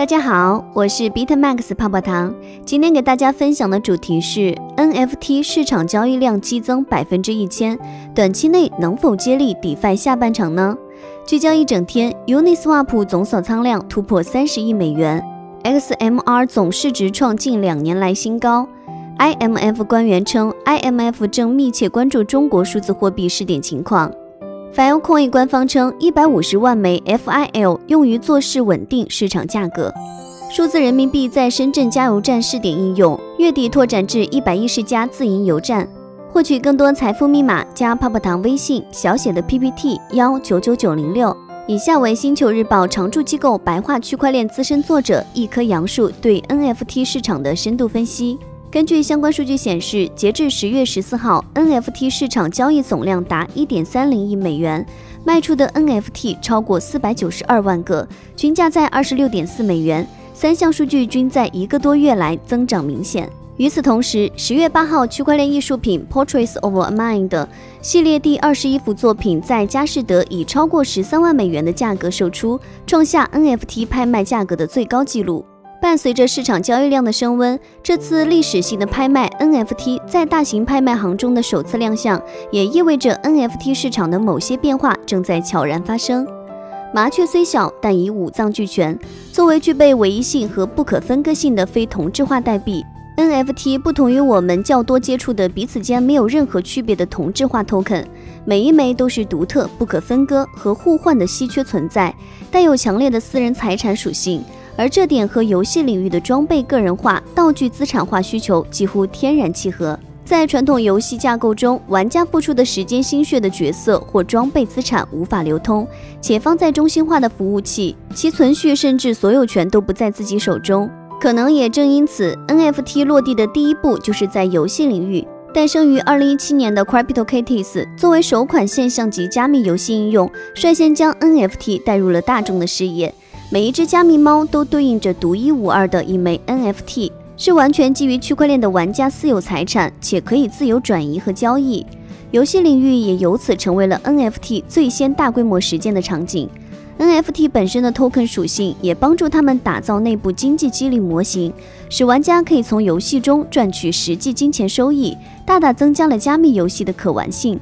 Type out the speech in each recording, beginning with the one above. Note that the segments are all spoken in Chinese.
大家好，我是 BitMax 泡泡糖。今天给大家分享的主题是 NFT 市场交易量激增百分之一千，短期内能否接力 DeFi 下半场呢？聚焦一整天，Uniswap 总锁仓量突破三十亿美元，XMR 总市值创近两年来新高。IMF 官员称，IMF 正密切关注中国数字货币试点情况。Filecoin 官方称，一百五十万枚 FIL 用于做事稳定市场价格。数字人民币在深圳加油站试点应用，月底拓展至一百一十家自营油站。获取更多财富密码，加泡泡糖微信小写的 PPT 幺九九九零六。以下为星球日报常驻机构白话区块链资深作者一棵杨树对 NFT 市场的深度分析。根据相关数据显示，截至十月十四号，NFT 市场交易总量达一点三零亿美元，卖出的 NFT 超过四百九十二万个，均价在二十六点四美元。三项数据均在一个多月来增长明显。与此同时，十月八号，区块链艺术品 Portraits of a Mind 系列第二十一幅作品在佳士得以超过十三万美元的价格售出，创下 NFT 拍卖价格的最高纪录。伴随着市场交易量的升温，这次历史性的拍卖 NFT 在大型拍卖行中的首次亮相，也意味着 NFT 市场的某些变化正在悄然发生。麻雀虽小，但已五脏俱全。作为具备唯一性和不可分割性的非同质化代币，NFT 不同于我们较多接触的彼此间没有任何区别的同质化 token，每一枚都是独特、不可分割和互换的稀缺存在，带有强烈的私人财产属性。而这点和游戏领域的装备个人化、道具资产化需求几乎天然契合。在传统游戏架构中，玩家付出的时间、心血的角色或装备资产无法流通，且放在中心化的服务器，其存续甚至所有权都不在自己手中。可能也正因此，NFT 落地的第一步就是在游戏领域。诞生于2017年的 CryptoKitties 作为首款现象级加密游戏应用，率先将 NFT 带入了大众的视野。每一只加密猫都对应着独一无二的一枚 NFT，是完全基于区块链的玩家私有财产，且可以自由转移和交易。游戏领域也由此成为了 NFT 最先大规模实践的场景。NFT 本身的 token 属性也帮助他们打造内部经济激励模型，使玩家可以从游戏中赚取实际金钱收益，大大增加了加密游戏的可玩性。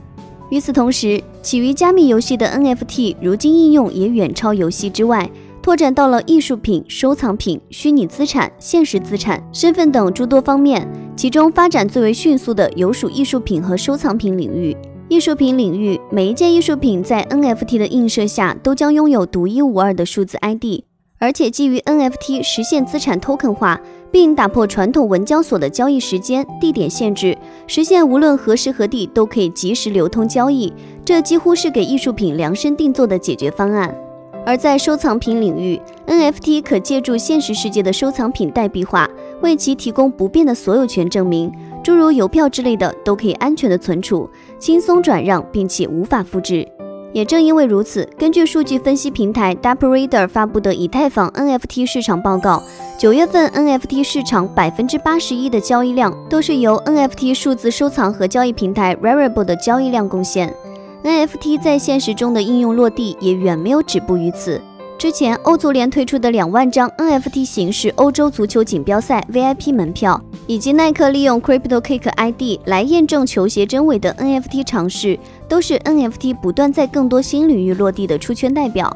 与此同时，起于加密游戏的 NFT 如今应用也远超游戏之外。拓展到了艺术品、收藏品、虚拟资产、现实资产、身份等诸多方面，其中发展最为迅速的有属艺术品和收藏品领域。艺术品领域，每一件艺术品在 NFT 的映射下，都将拥有独一无二的数字 ID，而且基于 NFT 实现资产 token 化，并打破传统文交所的交易时间、地点限制，实现无论何时何地都可以及时流通交易。这几乎是给艺术品量身定做的解决方案。而在收藏品领域，NFT 可借助现实世界的收藏品代币化，为其提供不变的所有权证明，诸如邮票之类的都可以安全的存储、轻松转让，并且无法复制。也正因为如此，根据数据分析平台 DappReader 发布的以太坊 NFT 市场报告，九月份 NFT 市场百分之八十一的交易量都是由 NFT 数字收藏和交易平台 Rarible 的交易量贡献。NFT 在现实中的应用落地也远没有止步于此。之前，欧足联推出的两万张 NFT 形式欧洲足球锦标赛 VIP 门票，以及耐克利用 CryptoKick ID 来验证球鞋真伪的 NFT 尝试，都是 NFT 不断在更多新领域落地的出圈代表。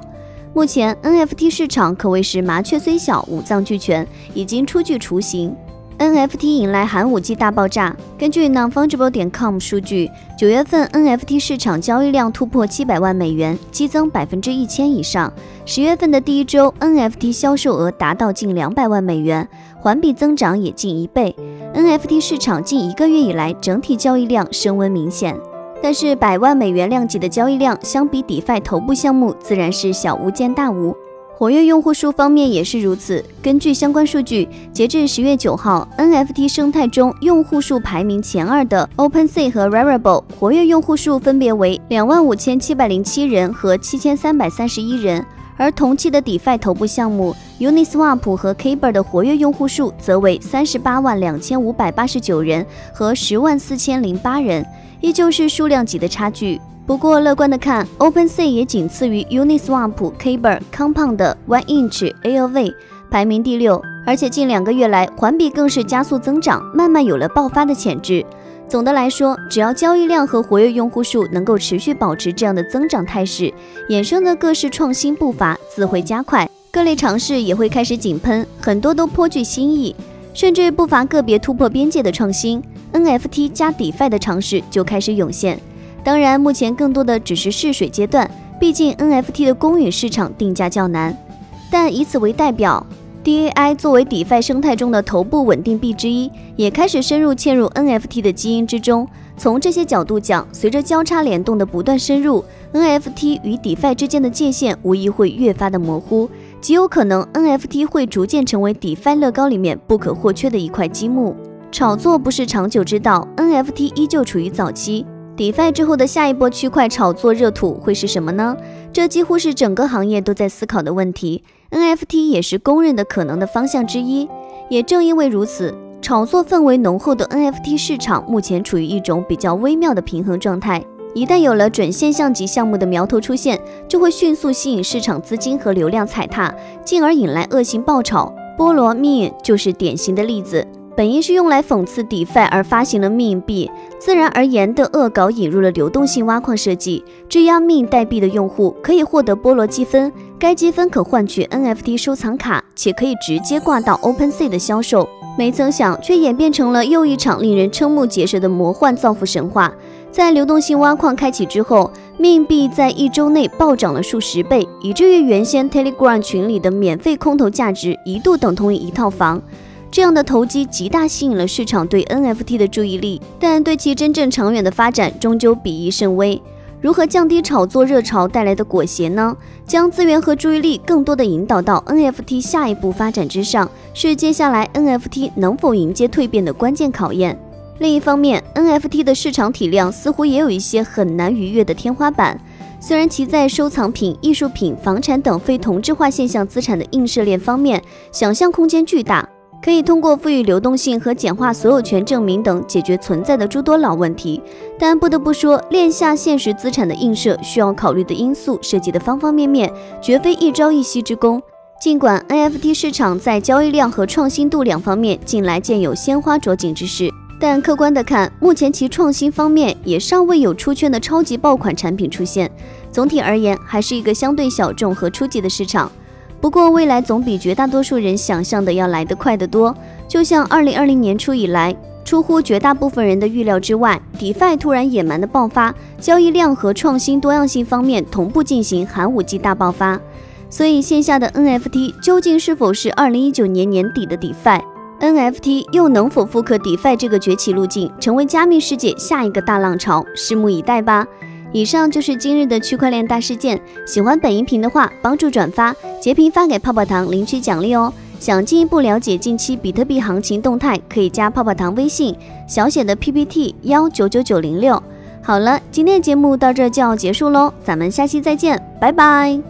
目前，NFT 市场可谓是麻雀虽小，五脏俱全，已经初具雏形。NFT 引来寒武纪大爆炸。根据 nonfungible 点 com 数据，九月份 NFT 市场交易量突破七百万美元，激增百分之一千以上。十月份的第一周，NFT 销售额达到近两百万美元，环比增长也近一倍。NFT 市场近一个月以来整体交易量升温明显，但是百万美元量级的交易量相比 DeFi 头部项目自然是小巫见大巫。活跃用户数方面也是如此。根据相关数据，截至十月九号，NFT 生态中用户数排名前二的 OpenSea 和 Rarible 活跃用户数分别为两万五千七百零七人和七千三百三十一人，而同期的 DeFi 头部项目 Uniswap 和 Kyber 的活跃用户数则为三十八万两千五百八十九人和十万四千零八人，依旧是数量级的差距。不过，乐观的看，OpenSea 也仅次于 Uniswap、Kyber、Compound 的、One Inch、AOV，排名第六，而且近两个月来环比更是加速增长，慢慢有了爆发的潜质。总的来说，只要交易量和活跃用户数能够持续保持这样的增长态势，衍生的各式创新步伐自会加快，各类尝试也会开始井喷，很多都颇具新意，甚至不乏个别突破边界的创新。NFT 加 DeFi 的尝试就开始涌现。当然，目前更多的只是试水阶段，毕竟 NFT 的公允市场定价较难。但以此为代表。DAI 作为 DeFi 生态中的头部稳定币之一，也开始深入嵌入 NFT 的基因之中。从这些角度讲，随着交叉联动的不断深入，NFT 与 DeFi 之间的界限无疑会越发的模糊，极有可能 NFT 会逐渐成为 DeFi 乐高里面不可或缺的一块积木。炒作不是长久之道，NFT 依旧处于早期。DeFi 之后的下一波区块炒作热土会是什么呢？这几乎是整个行业都在思考的问题。NFT 也是公认的可能的方向之一。也正因为如此，炒作氛围浓厚的 NFT 市场目前处于一种比较微妙的平衡状态。一旦有了准现象级项目的苗头出现，就会迅速吸引市场资金和流量踩踏，进而引来恶性爆炒。菠萝 Meme 就是典型的例子。本应是用来讽刺 DeFi 而发行的 Meme 币，自然而然的恶搞引入了流动性挖矿设计，质押 Meme 代币的用户可以获得菠萝积分，该积分可换取 NFT 收藏卡，且可以直接挂到 OpenSea 的销售。没曾想，却演变成了又一场令人瞠目结舌的魔幻造富神话。在流动性挖矿开启之后，Meme 币在一周内暴涨了数十倍，以至于原先 Telegram 群里的免费空投价值一度等同于一套房。这样的投机极大吸引了市场对 NFT 的注意力，但对其真正长远的发展终究鄙夷甚微。如何降低炒作热潮带来的裹挟呢？将资源和注意力更多的引导到 NFT 下一步发展之上，是接下来 NFT 能否迎接蜕变的关键考验。另一方面，NFT 的市场体量似乎也有一些很难逾越的天花板。虽然其在收藏品、艺术品、房产等非同质化现象资产的映射链方面，想象空间巨大。可以通过赋予流动性和简化所有权证明等解决存在的诸多老问题，但不得不说，链下现实资产的映射需要考虑的因素涉及的方方面面，绝非一朝一夕之功。尽管 NFT 市场在交易量和创新度两方面近来渐有鲜花着锦之势，但客观的看，目前其创新方面也尚未有出圈的超级爆款产品出现。总体而言，还是一个相对小众和初级的市场。不过，未来总比绝大多数人想象的要来得快得多。就像二零二零年初以来，出乎绝大部分人的预料之外，DeFi 突然野蛮的爆发，交易量和创新多样性方面同步进行寒武纪大爆发。所以，线下的 NFT 究竟是否是二零一九年年底的 DeFi？NFT 又能否复刻 DeFi 这个崛起路径，成为加密世界下一个大浪潮？拭目以待吧。以上就是今日的区块链大事件。喜欢本音频的话，帮助转发、截屏发给泡泡糖领取奖励哦。想进一步了解近期比特币行情动态，可以加泡泡糖微信，小写的 PPT 幺九九九零六。好了，今天的节目到这就要结束喽，咱们下期再见，拜拜。